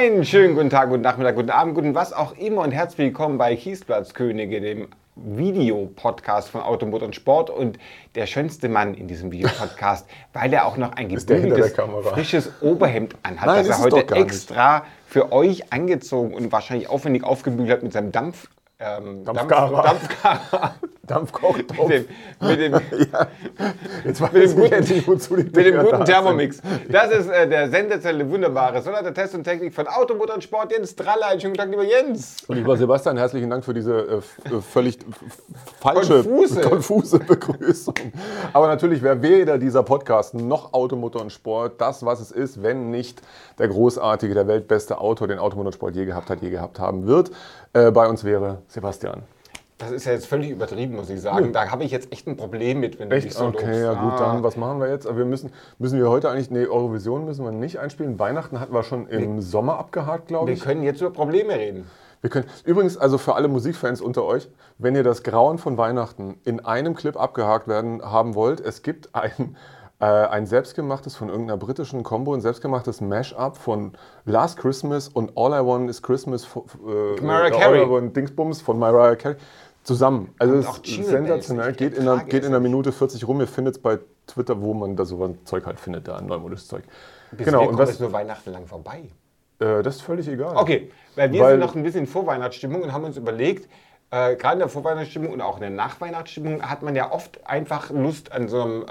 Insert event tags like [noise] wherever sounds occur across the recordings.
Einen schönen guten Tag, guten Nachmittag, guten Abend, guten was auch immer und herzlich willkommen bei Kiesplatzkönige, dem Videopodcast von Automotor und Sport und der schönste Mann in diesem Videopodcast, [laughs] weil er auch noch ein gebügeltes, frisches Oberhemd anhat, Nein, das er heute extra für euch angezogen und wahrscheinlich aufwendig aufgebügelt hat mit seinem Dampf. Ähm, Dampfgarer. Dampf, Dampfgarer. [laughs] Dampfkochtopf. mit dem, mit dem, [laughs] Ja. Jetzt weiß mit dem guten, endlich, wozu die mit dem guten. Thermomix. [laughs] Das ist äh, der Sendezelle wunderbare Sonate Test und Technik von Automotor und Sport. Jens Drallein. Schönen guten Tag, lieber Jens. Und lieber Sebastian, herzlichen Dank für diese äh, äh, völlig falsche, Konfuse. konfuse Begrüßung. Aber natürlich wäre weder dieser Podcast noch Automotor und Sport das, was es ist, wenn nicht der großartige, der weltbeste Autor, den Automotor und Sport je gehabt hat, je gehabt haben wird. Äh, bei uns wäre Sebastian. Das ist ja jetzt völlig übertrieben, muss ich sagen. Da habe ich jetzt echt ein Problem mit, wenn du dich Echt? so Okay, lobst. ja gut, Ah. dann was machen wir jetzt? Aber wir müssen, müssen wir heute eigentlich, nee, Eurovision müssen wir nicht einspielen. Weihnachten hatten wir schon im Sommer abgehakt, glaube Wir ich. können jetzt über Probleme reden. Wir können, übrigens, also für alle Musikfans unter euch, wenn ihr das Grauen von Weihnachten in einem Clip abgehakt werden haben wollt, es gibt ein, äh, ein selbstgemachtes von irgendeiner britischen Combo, ein selbstgemachtes Mash-up von Last Christmas und All I Want is Christmas von äh, Mariah äh, Carey. All I Want Dingsbums von Mariah Carey zusammen. Also es ist Jingle sensationell, geht in, einer, geht in einer. Minute 40 rum. Ihr findet es bei Twitter, wo man da so ein Zeug halt findet, da ein neumodisches Zeug. Bis genau, und was, jetzt nur Weihnachten lang vorbei. äh, das ist völlig egal. Okay, weil wir Weil- sind noch ein bisschen in Vorweihnachtsstimmung und haben uns überlegt, äh, gerade in der Vorweihnachtsstimmung und auch in der Nachweihnachtsstimmung hat man ja oft einfach Lust, an so, einem, äh,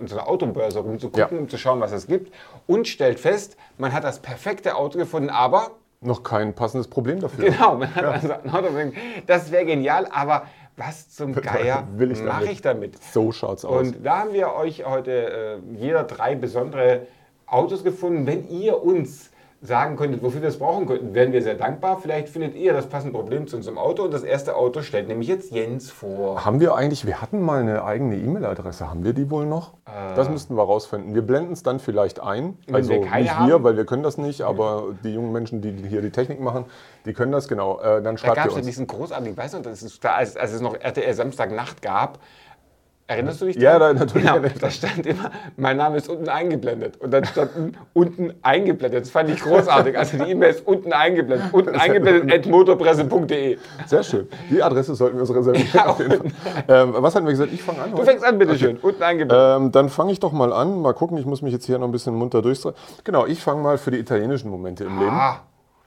an so einer Autobörse rumzugucken, Ja. um zu schauen, was es gibt und stellt fest, man hat das perfekte Auto gefunden, aber Noch kein passendes Problem dafür. Genau, man hat also ein Auto, das wäre genial, aber was zum [laughs] Geier mache ich damit? So schaut's aus. Und da haben wir euch heute äh, jeder drei besondere Autos gefunden. Wenn ihr uns sagen könntet, wofür wir es brauchen könnten, wären wir sehr dankbar. Vielleicht findet ihr das passende Problem zu unserem Auto. Und das erste Auto stellt nämlich jetzt Jens vor. Haben wir eigentlich, wir hatten mal eine eigene E-Mail-Adresse, haben wir die wohl noch? Das müssten wir rausfinden. Wir blenden es dann vielleicht ein. Also wir nicht wir, haben? weil wir können das nicht, aber die jungen Menschen, die hier die Technik machen, die können das genau. Äh, dann Da schreibt gab ihr es ja diesen großartigen, weißt du, das ist da, als, als es noch RTL Samstagnacht gab. Erinnerst du dich Ja, daran? da- natürlich Genau, da stand immer, mein Name ist unten eingeblendet. Und dann stand unten eingeblendet. Das fand ich großartig. Also die E-Mail ist unten eingeblendet. Unten eingeblendet at motorpresse.de. Sehr schön. Die Adresse sollten wir uns reservieren. Ja, ähm, was hatten wir gesagt? Ich fange an. Du heute? fängst an, bitteschön. Unten eingeblendet. Ähm, dann fange ich doch mal an. Mal gucken, ich muss mich jetzt hier noch ein bisschen munter durchstreiten. Genau, ich fange mal für die italienischen Momente im Leben.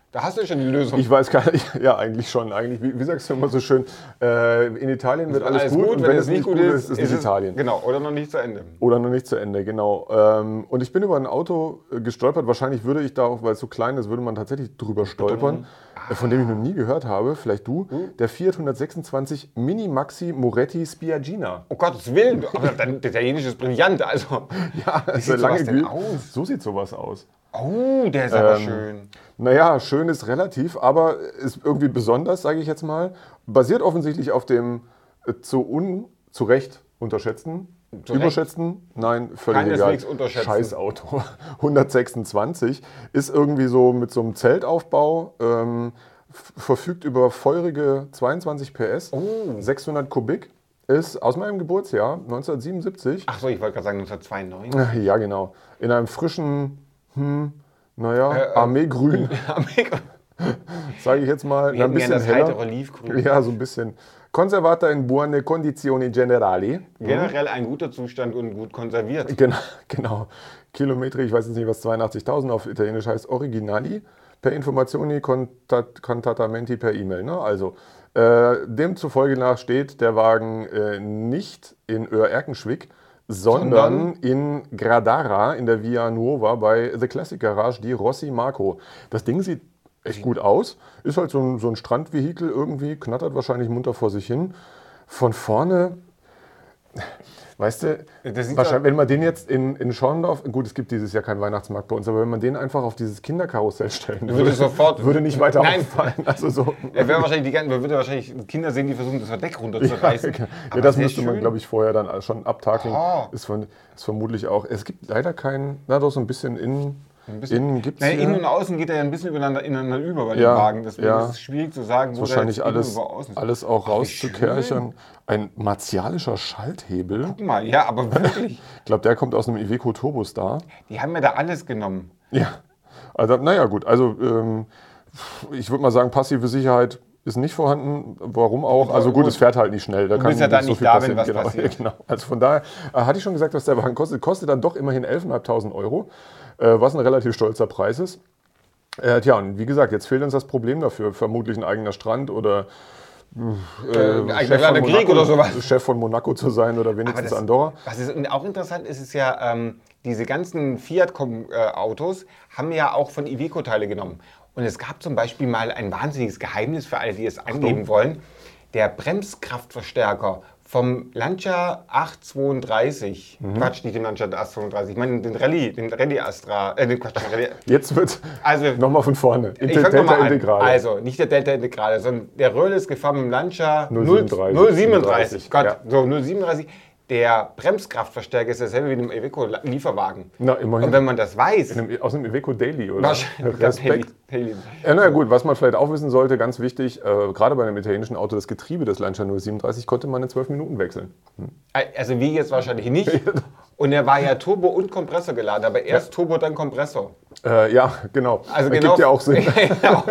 Ah, da hast du schon die Lösung. Ich weiß gar nicht, ja, eigentlich schon. Eigentlich, wie, wie sagst du immer so schön, äh, in Italien wird alles, gut, und wenn, es nicht gut ist, ist es nicht Italien. Genau, oder noch nicht zu Ende. Oder noch nicht zu Ende, genau. Ähm, und ich bin über ein Auto äh, gestolpert. Wahrscheinlich würde ich da auch, weil es so klein ist, würde man tatsächlich drüber stolpern. äh, Von dem ich noch nie gehört habe, vielleicht du. Der Fiat 126 Mini Maxi Moretti Spiagina. Um Gottes Willen. Aber dein Italienisch ist brillant. Also, [laughs] Ja, wie ist sieht lange sowas denn aus? So sieht sowas aus. Oh, der ist aber Ähm, schön. Naja, schön ist relativ, aber ist irgendwie besonders, sage ich jetzt mal. Basiert offensichtlich auf dem äh, zu un, zu Recht unterschätzten, Zu überschätzten, nein, völlig Keineswegs egal. unterschätzen. Scheißauto. 126 [laughs] ist irgendwie so mit so einem Zeltaufbau, ähm, verfügt über feurige 22 PS, Oh. 600 Kubik, ist aus meinem Geburtsjahr 1977. Ach so, ich wollte gerade sagen 1992. Ja, genau. In einem frischen, hm, naja, Äh, äh, Armeegrün, [laughs] sage ich jetzt mal. Wir ein gerne das heller. Olivgrün. Ja, so ein bisschen. Conservata in buone condizioni generali. Generell ein guter Zustand und gut konserviert. Genau, [laughs] genau. Kilometer, ich weiß jetzt nicht, was 82.000 auf Italienisch heißt, originali per informazioni contat- contatamenti per E-Mail. Ne? Also äh, demzufolge nach steht der Wagen äh, nicht in Oer-Erkenschwick, sondern, in Gradara in der Via Nuova bei The Classic Garage di Rossi Marco. Das Ding sieht echt gut aus, ist halt so ein, so ein Strandvehikel irgendwie, knattert wahrscheinlich munter vor sich hin. Von vorne Weißt du, wahrscheinlich, wenn man den jetzt in, in Schorndorf, gut, es gibt dieses Jahr keinen Weihnachtsmarkt bei uns, aber wenn man den einfach auf dieses Kinderkarussell stellen Würde sofort- würde nicht weiter Nein. auffallen. Also so. Er wäre wahrscheinlich die ganzen, man würde wahrscheinlich Kinder sehen, die versuchen, das Verdeck runterzureißen. Ja, Aber das müsste man, schön. glaube ich, vorher dann schon abtakeln. Oh. Ist, von, ist vermutlich auch. Es gibt leider keinen, na doch so ein bisschen innen. Innen gibt es Nein, innen und außen geht er ja ein bisschen übereinander, ineinander über bei Ja, den Wagen. Deswegen ja. ist es schwierig zu sagen, wo wahrscheinlich alles, wo außen ist. alles auch rauszukerchern. Ein martialischer Schalthebel. Guck mal, ja, aber [laughs] wirklich. Ich glaube, der kommt aus einem Iveco Turbostar. Die haben mir da alles genommen. Ja. Also, naja, gut. Also, ähm, ich würde mal sagen, passive Sicherheit ist nicht vorhanden. Warum auch? Also gut, es fährt halt nicht schnell. Da du bist ja dann nicht da, wenn was genau, [laughs] passiert. Genau. Also von daher äh, hatte ich schon gesagt, was der Wagen kostet. Kostet dann doch immerhin 11.500 Euro, was ein relativ stolzer Preis ist. Äh, tja, und wie gesagt, jetzt fehlt uns das Problem dafür. Vermutlich ein eigener Strand oder äh, äh Chef, von Monaco, oder sowas. Chef von Monaco zu sein oder wenigstens das, Andorra. Was ist auch interessant ist, ist ja, ähm, diese ganzen Fiat-Autos haben ja auch von Iveco Teile genommen. Und es gab zum Beispiel mal ein wahnsinniges Geheimnis für alle, die es angeben wollen. Der Bremskraftverstärker vom Lancia 832, mhm. Quatsch, nicht den Lancia 832, ich meine den Rallye, den Rallye Astra, äh, den Quatsch, den Rallye. Jetzt wird also, nochmal von vorne, ich Delta Integrale. Also, nicht der Delta Integrale, sondern der Röhle ist gefahren mit dem Lancia 037, 037 Gott, ja. so 037 der Bremskraftverstärker ist dasselbe wie in einem Iveco-Lieferwagen. Na, immerhin. Und wenn man das weiß. Einem, aus einem Iveco Daily, oder? Wahrscheinlich. Respekt. Daily. Ja, na gut, was man vielleicht auch wissen sollte, ganz wichtig, äh, gerade bei einem italienischen Auto, das Getriebe des Lancia 037 konnte man in zwölf Minuten wechseln. Hm. Also wie jetzt wahrscheinlich nicht. [laughs] Und er war ja Turbo und Kompressor geladen, aber erst ja. Turbo, dann Kompressor. Äh, ja, genau. Also genau. Gibt ja auch Sinn. [laughs] genau.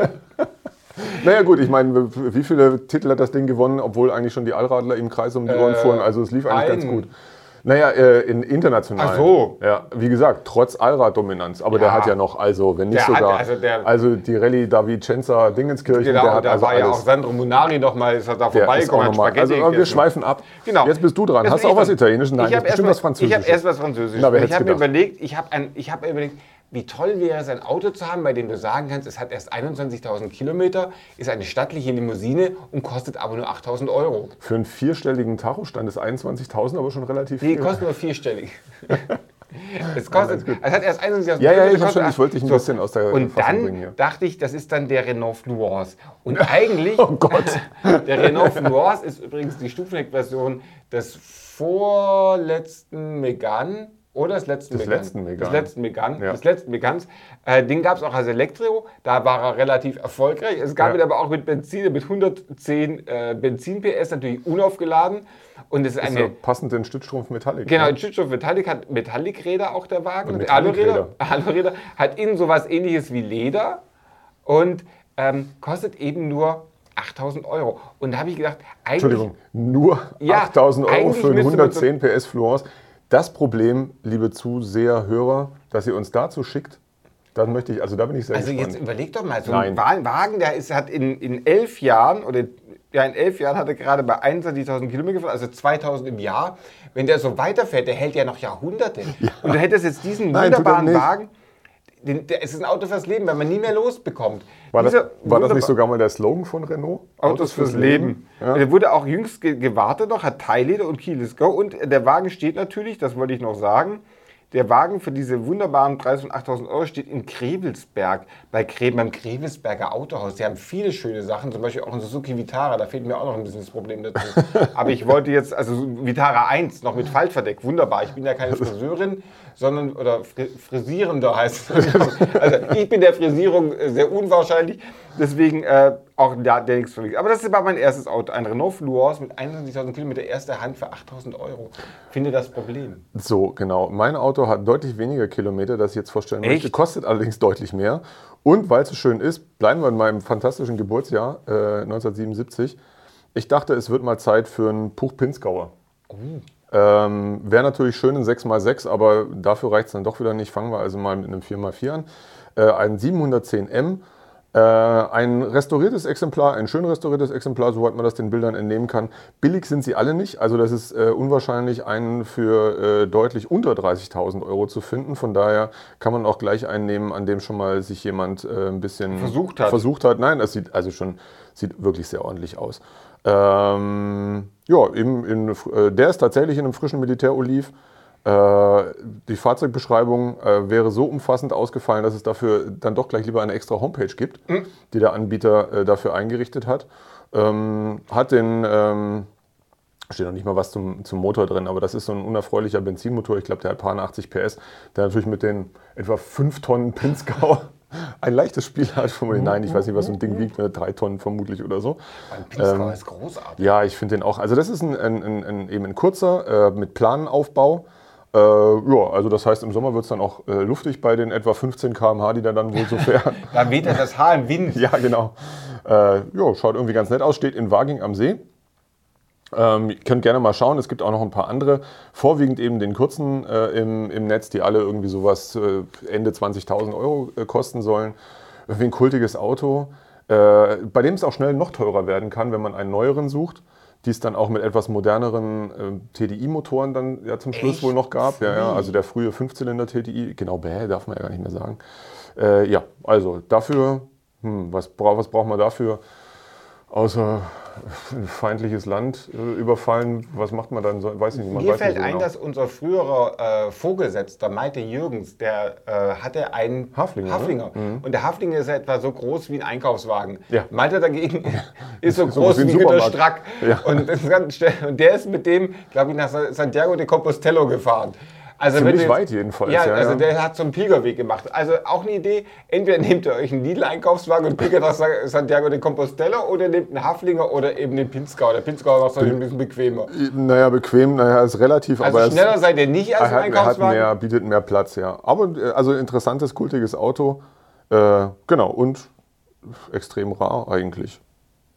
Naja gut, ich meine, wie viele Titel hat das Ding gewonnen, obwohl eigentlich schon die Allradler im Kreis um die Ohren äh, fuhren? Also es lief eigentlich ein. ganz gut. Naja, äh, in international. Ach so. Ja, wie gesagt, trotz Allraddominanz. Aber ja. der hat ja noch, also wenn nicht der sogar, hat, also, der, also, die Rallye Davicenza Dingenskirchen. Genau, der hat da also war alles. ja auch Sandro Munari noch mal, ist da vorbeigekommen. Also wir schweifen ab. Genau. Jetzt bist du dran. Also Hast du auch was Italienisches? Nein, ich habe erst was Französisches. Ich habe erst was Französisches. Na, ich habe mir überlegt, ich habe hab überlegt, wie toll wäre es, ein Auto zu haben, bei dem du sagen kannst, es hat erst 21.000 Kilometer, ist eine stattliche Limousine und kostet aber nur 8.000 Euro. Für einen vierstelligen Tachostand ist 21.000 aber schon relativ viel. Nee, kostet nur vierstellig. [laughs] es, kostet, es hat erst 21.000 Ja, ja, ich, schon, ich wollte dich ein so. bisschen aus der Und Fassung dann bringen, ja. dachte ich, das ist dann der Renault Fluence. Und [laughs] eigentlich, oh Gott. [laughs] der Renault Fluence ist übrigens die Stufenheck-Version des vorletzten Megane oder des letzten des Megans. Letzten Megan. Des letzten Megan. Ja. Des letzten Megans. Äh, den gab es auch als Elektro. Da war er relativ erfolgreich. Es gab ja. ihn aber auch mit Benzin, mit 110 äh, Benzin-PS, natürlich unaufgeladen. Und es ist, ist eine. Ja passend den Stützstrumpf Metallic. Genau, ne? Stützstrumpf Metallic hat Metallic-Räder auch der Wagen. Und Aluräder. Aluräder. Hat innen sowas ähnliches wie Leder. Und ähm, kostet eben nur 8000 Euro. Und da habe ich gedacht, eigentlich. Entschuldigung, nur ja, 8000 Euro für einen 110 PS Fluence. Das Problem, liebe Zuseher, Hörer, dass ihr uns dazu schickt, dann möchte ich, also da bin ich sehr Also gespannt. jetzt überleg doch mal, so Nein. ein Wagen, der ist, hat in, in elf Jahren oder ja, in elf Jahren hat er gerade bei 21.000 Kilometer gefahren, also 2.000 im Jahr. Wenn der so weiterfährt, der hält ja noch Jahrhunderte. Ja. Und du hättest jetzt diesen Nein, wunderbaren Wagen, den, der, es ist ein Auto fürs Leben, weil man nie mehr losbekommt. War, das, war das, nicht sogar mal der Slogan von Renault? Autos, Autos fürs, fürs, Leben. Leben. Ja. Der wurde auch jüngst gewartet noch, hat Teilleder und Keyless Go. Und der Wagen steht natürlich, das wollte ich noch sagen, der Wagen für diese wunderbaren Preis von 8000 Euro steht in Krevelsberg, bei Kre beim Krevelsberger Autohaus. Die haben viele schöne Sachen, zum Beispiel auch ein Suzuki Vitara, da fehlt mir auch noch ein bisschen das Problem dazu. [laughs] Aber ich wollte jetzt, also Vitara 1, noch mit Faltverdeck, wunderbar. Ich bin ja keine [laughs] Friseurin, sondern, oder Frisierender heißt es. [laughs] Also ich bin der Frisierung äh, sehr unwahrscheinlich, deswegen äh, auch da, der nichts mich. Aber das war mein erstes Auto, ein Renault Fluence mit 21.000 Kilometer erster Hand für 8.000 Euro. Finde das Problem. So, genau. Mein Auto hat deutlich weniger Kilometer, das ich jetzt vorstellen Echt? möchte, kostet allerdings deutlich mehr. Und weil es so schön ist, bleiben wir in meinem fantastischen Geburtsjahr äh, 1977. Ich dachte, es wird mal Zeit für einen Puch-Pinzgauer. Oh. Ähm, Wäre natürlich schön in 6x6, aber dafür reicht es dann doch wieder nicht. Fangen wir also mal mit einem 4x4 an. Äh, ein 710M, äh, ein restauriertes Exemplar, ein schön restauriertes Exemplar, soweit man das den Bildern entnehmen kann. Billig sind sie alle nicht, also das ist äh, unwahrscheinlich, einen für äh, deutlich unter 30.000 Euro zu finden. Von daher kann man auch gleich einen nehmen, an dem schon mal sich jemand äh, ein bisschen versucht hat. versucht hat. Nein, das sieht also schon sieht wirklich sehr ordentlich aus. Ähm, ja, eben in, äh, der ist tatsächlich in einem frischen Militäroliv. Die Fahrzeugbeschreibung äh, wäre so umfassend ausgefallen, dass es dafür dann doch gleich lieber eine extra Homepage gibt, mhm. die der Anbieter äh, dafür eingerichtet hat. Ähm, hat den, ähm, steht noch nicht mal was zum, zum Motor drin, aber das ist so ein unerfreulicher Benzinmotor. Ich glaube, der hat paar 80 PS, der natürlich mit den etwa 5 Tonnen Pinzgau [laughs] ein leichtes Spiel hat. Nein, ich weiß nicht, was so ein Ding wiegt, ne? drei Tonnen vermutlich oder so. Ein Pinzgau ähm, ist großartig. Ja, ich finde den auch. Also das ist ein, ein, ein, eben ein kurzer äh, mit Planenaufbau. Äh, ja, also das heißt, im Sommer wird es dann auch äh, luftig bei den etwa 15 km/h, die der dann wohl so [laughs] fährt. da weht er das Haar im Wind. ja, genau. Äh, ja, schaut irgendwie ganz nett aus, steht in Waging am See. Ähm, ihr könnt gerne mal schauen, es gibt auch noch ein paar andere, vorwiegend eben den kurzen äh, im, im Netz, die alle irgendwie sowas äh, Ende 20.000 Euro äh, kosten sollen. Irgendwie ein kultiges Auto, äh, bei dem es auch schnell noch teurer werden kann, wenn man einen neueren sucht, die es dann auch mit etwas moderneren äh, TDI-Motoren dann ja zum Schluss Echt? wohl noch gab. Ja, ja, also der frühe Fünfzylinder TDI, genau, bäh, darf man ja gar nicht mehr sagen. Äh, ja, also dafür, hm, was, bra was braucht man dafür? Außer ein feindliches Land äh, überfallen, was macht man dann? So, weiß ich nicht, man Mir weiß fällt nicht so ein, genau. dass unser früherer äh, Vorgesetzter, Malte Jürgens, der äh, hatte einen Haflinger, ne? Haflinger. Und der Haflinger ist etwa so groß wie ein Einkaufswagen. Ja. Malte dagegen [laughs] ist so So groß wie ein wie Günter Supermarkt. Strack. Ja. Und, ist und der ist mit dem, glaube ich, nach Sa- Santiago de Compostela gefahren. Also Ziemlich jetzt- weit jedenfalls, Ja, ja, also der hat so einen Pilgerweg gemacht. Also auch eine Idee, entweder nehmt ihr euch einen Lidl-Einkaufswagen und pilgert nach Sa- [laughs] Santiago de Compostela oder nehmt einen Haflinger oder eben den Pinzgau. Der Pinzgau ist wahrscheinlich ein bisschen bequemer. Naja, bequem, naja, ist relativ, Also aber schneller seid ihr nicht als ein hat, er hat Einkaufswagen. mehr, bietet mehr Platz, ja. Aber äh, also interessantes, kultiges Auto. Äh, genau, und extrem rar eigentlich.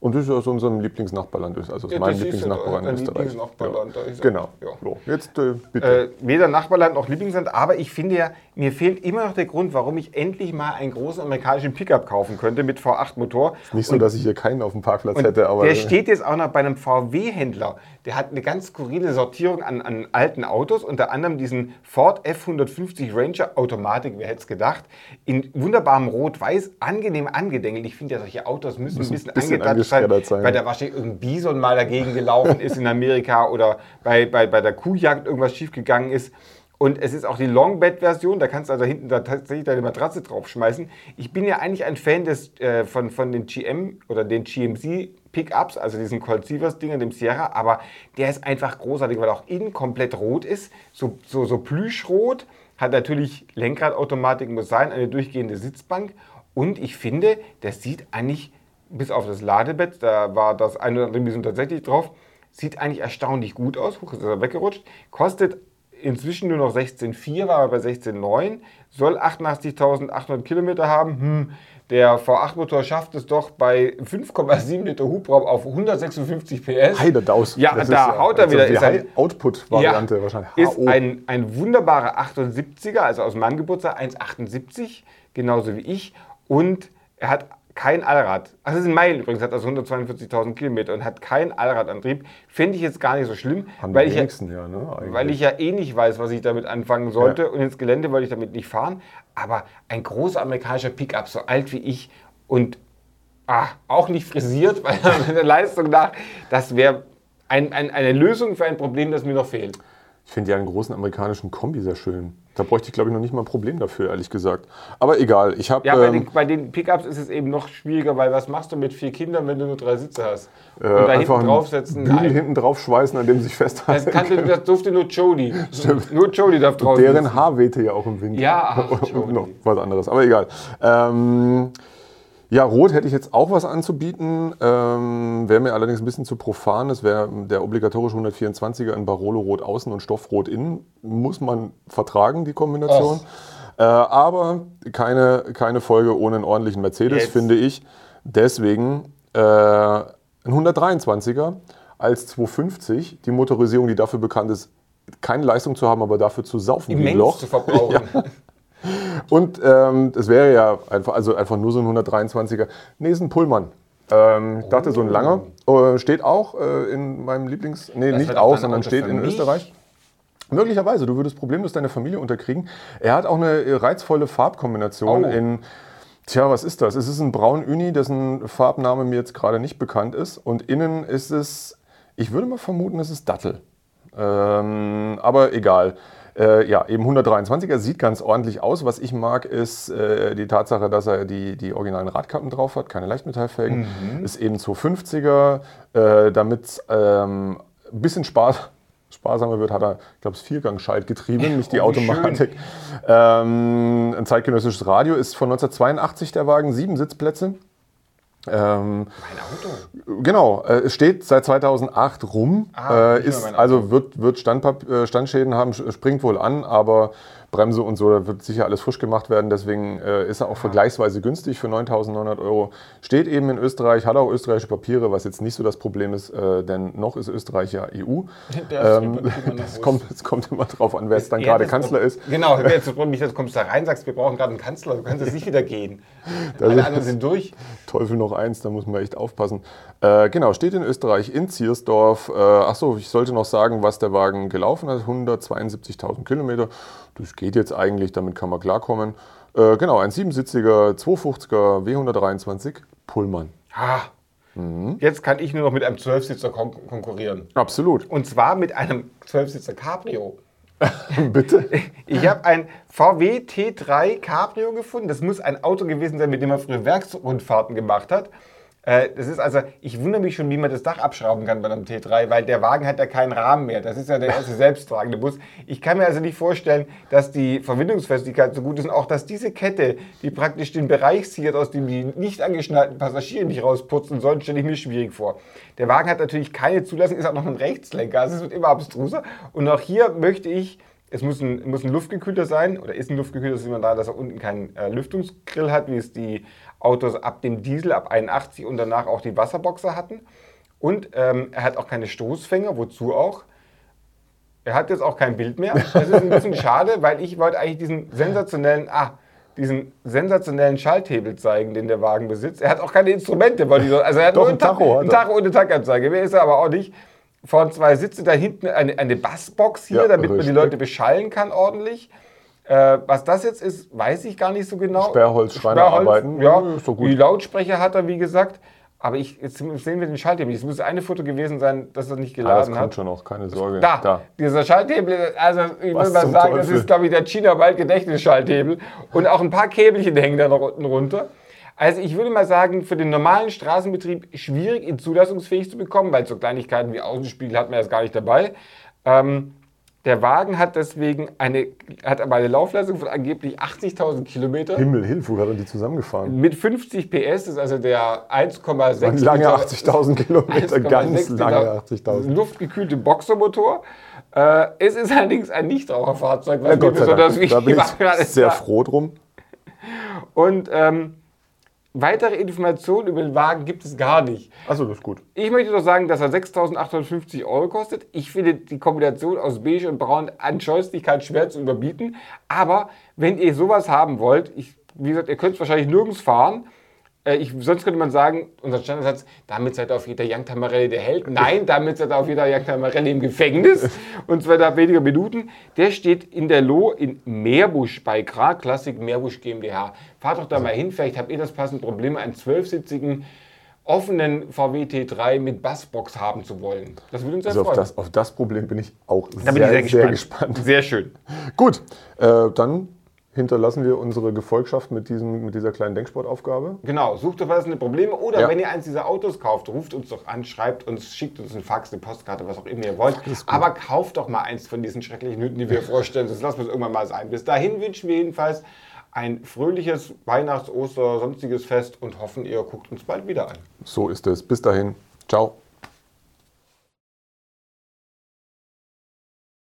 Und das ist aus unserem Lieblingsnachbarland also aus Ja, meinem Lieblingsnachbarland dein Österreich. Lieblingsnachbarland, ja. Genau. Ja. So, jetzt äh, bitte. Äh, weder Nachbarland noch Lieblingsland, aber ich finde ja, mir fehlt immer noch der Grund, warum ich endlich mal einen großen amerikanischen Pickup kaufen könnte mit V8-Motor. Nicht so, dass ich hier keinen auf dem Parkplatz Und hätte, aber der steht jetzt auch noch bei einem VW-Händler. Der hat eine ganz skurrile Sortierung an, an alten Autos, unter anderem diesen Ford F150 Ranger Automatik, wer hätte es gedacht, in wunderbarem Rot-Weiß, angenehm angedengelt. Ich finde ja, solche Autos müssen, Müssen ein bisschen, ein bisschen angedatscht sein. weil da wahrscheinlich irgendein Bison mal dagegen gelaufen ist in Amerika oder bei, bei, bei der Kuhjagd irgendwas schiefgegangen ist. Und es ist auch die Longbed-Version, da kannst du also hinten da tatsächlich deine Matratze draufschmeißen. Ich bin ja eigentlich ein Fan des, äh, von, von den GM oder den GMC Pickups, also diesen Colt Sievers Dinger, dem Sierra, aber der ist einfach großartig, weil er auch innen komplett rot ist, so, so, so plüschrot, hat natürlich Lenkradautomatik, muss sein, eine durchgehende Sitzbank und ich finde, das sieht eigentlich, bis auf das Ladebett, da war das eine oder andere Bison tatsächlich drauf, sieht eigentlich erstaunlich gut aus, Huch, ist er weggerutscht, kostet inzwischen nur noch 16,4, war aber bei 16,9, soll 88.800 Kilometer haben. Hm, der V8-Motor schafft es doch bei 5,7 Liter Hubraum auf 156 PS. Heidedaus. Ja, Das da ist haut er also wieder. Die Ist ein- High-Output-Variante wahrscheinlich. Ist ein, ein wunderbarer 78er, also aus meinem Geburtstag 1,78, genauso wie ich. Und er hat kein Allrad. Ach, das ist ein Meilen übrigens, hat also 142.000 Kilometer und hat keinen Allradantrieb. Fände ich jetzt gar nicht so schlimm, weil ich, ja, ja, ne? weil ich ja eh nicht weiß, was ich damit anfangen sollte. Und ins Gelände wollte ich damit nicht fahren. Aber ein großer amerikanischer Pickup, so alt wie ich und ah, auch nicht frisiert, [laughs] weil [laughs] mit der Leistung nach, das wäre ein, ein, eine Lösung für ein Problem, das mir noch fehlt. Ich finde ja einen großen amerikanischen Kombi sehr schön. Da bräuchte ich, glaube ich, noch nicht mal ein Problem dafür, ehrlich gesagt. Aber egal, ich habe. Ja, bei, ähm, den, bei den Pickups ist es eben noch schwieriger, weil was machst du mit vier Kindern, wenn du nur drei Sitze hast? Und äh, da hinten einfach einen draufsetzen? Bügel Nein. hinten drauf schweißen, an dem sie sich Das, festhalten. kannte, das durfte nur Jody. Nur Jody darf draußen Deren sitzen. Haar wehte ja auch im Wind. Ja, [laughs] ach, Und noch was anderes, aber egal. Ähm, ja, Rot hätte ich jetzt auch was anzubieten. Ähm, wäre mir allerdings ein bisschen zu profan. Das wäre der obligatorische 124er in Barolo Rot außen und Stoffrot innen. Muss man vertragen, die Kombination. Äh, aber keine, keine Folge ohne einen ordentlichen Mercedes, Jetzt. finde ich. Deswegen äh, ein 123er als 250. Die Motorisierung, die dafür bekannt ist, keine Leistung zu haben, aber dafür zu saufen wie ein Immens Loch. zu verbrauchen. [laughs] Und ähm, es wäre ja einfach, also einfach nur so ein 123er. Nee, ist ein Pullman. Ähm, ich dachte, so ein langer. Äh, steht auch äh, in meinem Lieblings... Nee, Das nicht auch sondern steht in. Österreich. Möglicherweise, du würdest problemlos deine Familie unterkriegen. Er hat auch eine reizvolle Farbkombination Oh. in... Tja, was ist das? Es ist ein braun Uni, dessen Farbname mir jetzt gerade nicht bekannt ist. Und innen ist es, ich würde mal vermuten, es ist Dattel. Ähm, aber egal. Äh, ja, eben 123er sieht ganz ordentlich aus. Was ich mag, ist äh, die Tatsache, dass er die, die originalen Radkappen drauf hat, keine Leichtmetallfelgen. Ist eben 250er, äh, damit es ähm, ein bisschen Spaß, sparsamer wird, hat er, ich glaube, das Viergang-Schaltgetriebe, nicht die Oh, schön. Automatik. Ähm, ein zeitgenössisches Radio ist von 1982 der Wagen, sieben Sitzplätze. Ähm, Mein Auto. Genau, äh, es steht seit 2008 rum, Ah, äh, ist, also wird, wird äh, Standschäden haben, springt wohl an, aber Bremse und so, da wird sicher alles frisch gemacht werden, deswegen äh, ist er auch vergleichsweise günstig für 9.900 Euro. Steht eben in Österreich, hat auch österreichische Papiere, was jetzt nicht so das Problem ist, äh, denn noch ist Österreich ja EU. [laughs] Ähm, [laughs] es, kommt, es kommt immer drauf an, wer jetzt dann Ja, gerade Kanzler ist. Genau, [laughs] wäre jetzt nicht, du kommst da rein, sagst, wir brauchen gerade einen Kanzler, du kannst jetzt nicht wieder gehen. Alle anderen sind durch. Teufel noch eins, da muss man echt aufpassen. Äh, genau, steht in Österreich, in Ziersdorf. Äh, achso, ich sollte noch sagen, was der Wagen gelaufen hat. 172.000 Kilometer. Das geht jetzt eigentlich, damit kann man klarkommen. Äh, genau, ein siebensitziger 250er W123 Pullman. Ah, Mhm. Jetzt kann ich nur noch mit einem Zwölfsitzer kon konkurrieren. Absolut. Und zwar mit einem Zwölfsitzer Cabrio. [laughs] Bitte? Ich habe ein VW T3 Cabrio gefunden. Das muss ein Auto gewesen sein, mit dem er früher Werksrundfahrten gemacht hat. Äh, Das ist also, ich wundere mich schon, wie man das Dach abschrauben kann bei einem T3, weil der Wagen hat ja keinen Rahmen mehr. Das ist ja der erste [laughs] selbsttragende Bus. Ich kann mir also nicht vorstellen, dass die Verbindungsfestigkeit so gut ist und auch, dass diese Kette, die praktisch den Bereich ziert, aus dem die nicht angeschnallten Passagiere nicht rausputzen sollen, stelle ich mir schwierig vor. Der Wagen hat natürlich keine Zulassung, ist auch noch ein Rechtslenker, also es wird immer abstruser. Und auch hier möchte ich es muss ein, muss ein Luftgekühlter sein oder ist ein Luftgekühlter, sieht man da, dass er unten keinen äh, Lüftungsgrill hat, wie es die Autos ab dem Diesel, ab 81 und danach auch die Wasserboxer hatten. Und ähm, er hat auch keine Stoßfänger, wozu auch. Er hat jetzt auch kein Bild mehr. [laughs] Das ist ein bisschen schade, weil ich wollte eigentlich diesen sensationellen, ah, diesen sensationellen Schalthebel zeigen, den der Wagen besitzt. Er hat auch keine Instrumente, ich so. Also er hat Doch, nur ein Tacho hat ein er. Tacho eine Tankanzeige. Mehr ist er aber auch nicht. Vorne zwei Sitze, da hinten eine, eine Bassbox hier, Ja, damit man die richtig. Leute beschallen kann ordentlich. Äh, was das jetzt ist, weiß ich gar nicht so genau. Sperrholz, Schreinerarbeiten, ja. ist doch gut. Die Lautsprecher hat er, wie gesagt. Aber ich, jetzt sehen wir den Schalthebel. Es muss eine Foto gewesen sein, dass er nicht Ah, das geladen kommt hat. schon noch, keine Sorge. Da, dieser Schalthebel, also ich Was will mal sagen, das Teufel? ist, glaube ich, der China-Wald-Gedächtnisschalthebel. Und auch ein paar Käbelchen hängen da noch unten runter. Also ich würde mal sagen, für den normalen Straßenbetrieb schwierig, ihn zulassungsfähig zu bekommen, weil so Kleinigkeiten wie Außenspiegel hat man jetzt gar nicht dabei. Ähm, der Wagen hat deswegen eine, hat aber eine Laufleistung von angeblich 80.000 Kilometer. Himmel, Hilfe, wo hat er die zusammengefahren? Mit 50 PS, ist also der 1,6 Waren lange Liter- 80.000 Kilometer, 1,6 ganz lange 80.000. Luftgekühlte Boxermotor. Äh, es ist allerdings ein Nichtraucherfahrzeug, was Ja, mir besonders Dank. Da wichtig bin ich sehr froh drum. Und ähm, weitere Informationen über den Wagen gibt es gar nicht. Achso, das ist gut. Ich möchte doch sagen, dass er 6.850 Euro kostet. Ich finde die Kombination aus Beige und Braun an Scheußlichkeit schwer zu überbieten. Aber wenn ihr sowas haben wollt, ich, wie gesagt, ihr könnt es wahrscheinlich nirgends fahren. Äh, Ich, sonst könnte man sagen, unser Standardsatz, damit seid ihr auf jeder Young Tamarelli der Held. Nein, damit seid ihr auf jeder Young Tamarelli im Gefängnis. Und zwar da weniger Minuten. Der steht in der Loh in Meerbusch bei Gra Classic Meerbusch GmbH. Fahrt doch da mal hin, vielleicht habt ihr das passende Problem, einen zwölfsitzigen offenen VW T3 mit Bassbox haben zu wollen. Das würde uns sehr Also auf freuen. das, auf das Problem bin ich auch sehr, ich sehr, sehr gespannt. gespannt. Sehr schön. Gut, äh, dann hinterlassen wir unsere Gefolgschaft mit, diesem, mit dieser kleinen Denksportaufgabe. Genau, sucht doch was eine Probleme. Oder Ja. wenn ihr eins dieser Autos kauft, ruft uns doch an, schreibt uns, schickt uns einen Fax, eine Postkarte, was auch immer ihr wollt. Aber kauft doch mal eins von diesen schrecklichen Hütten, die wir [laughs] vorstellen. Das lassen wir es irgendwann mal sein. Bis dahin wünschen wir jedenfalls ein fröhliches Weihnachts-, Oster-, sonstiges Fest und hoffen, ihr guckt uns bald wieder an. So ist es. Bis dahin. Ciao.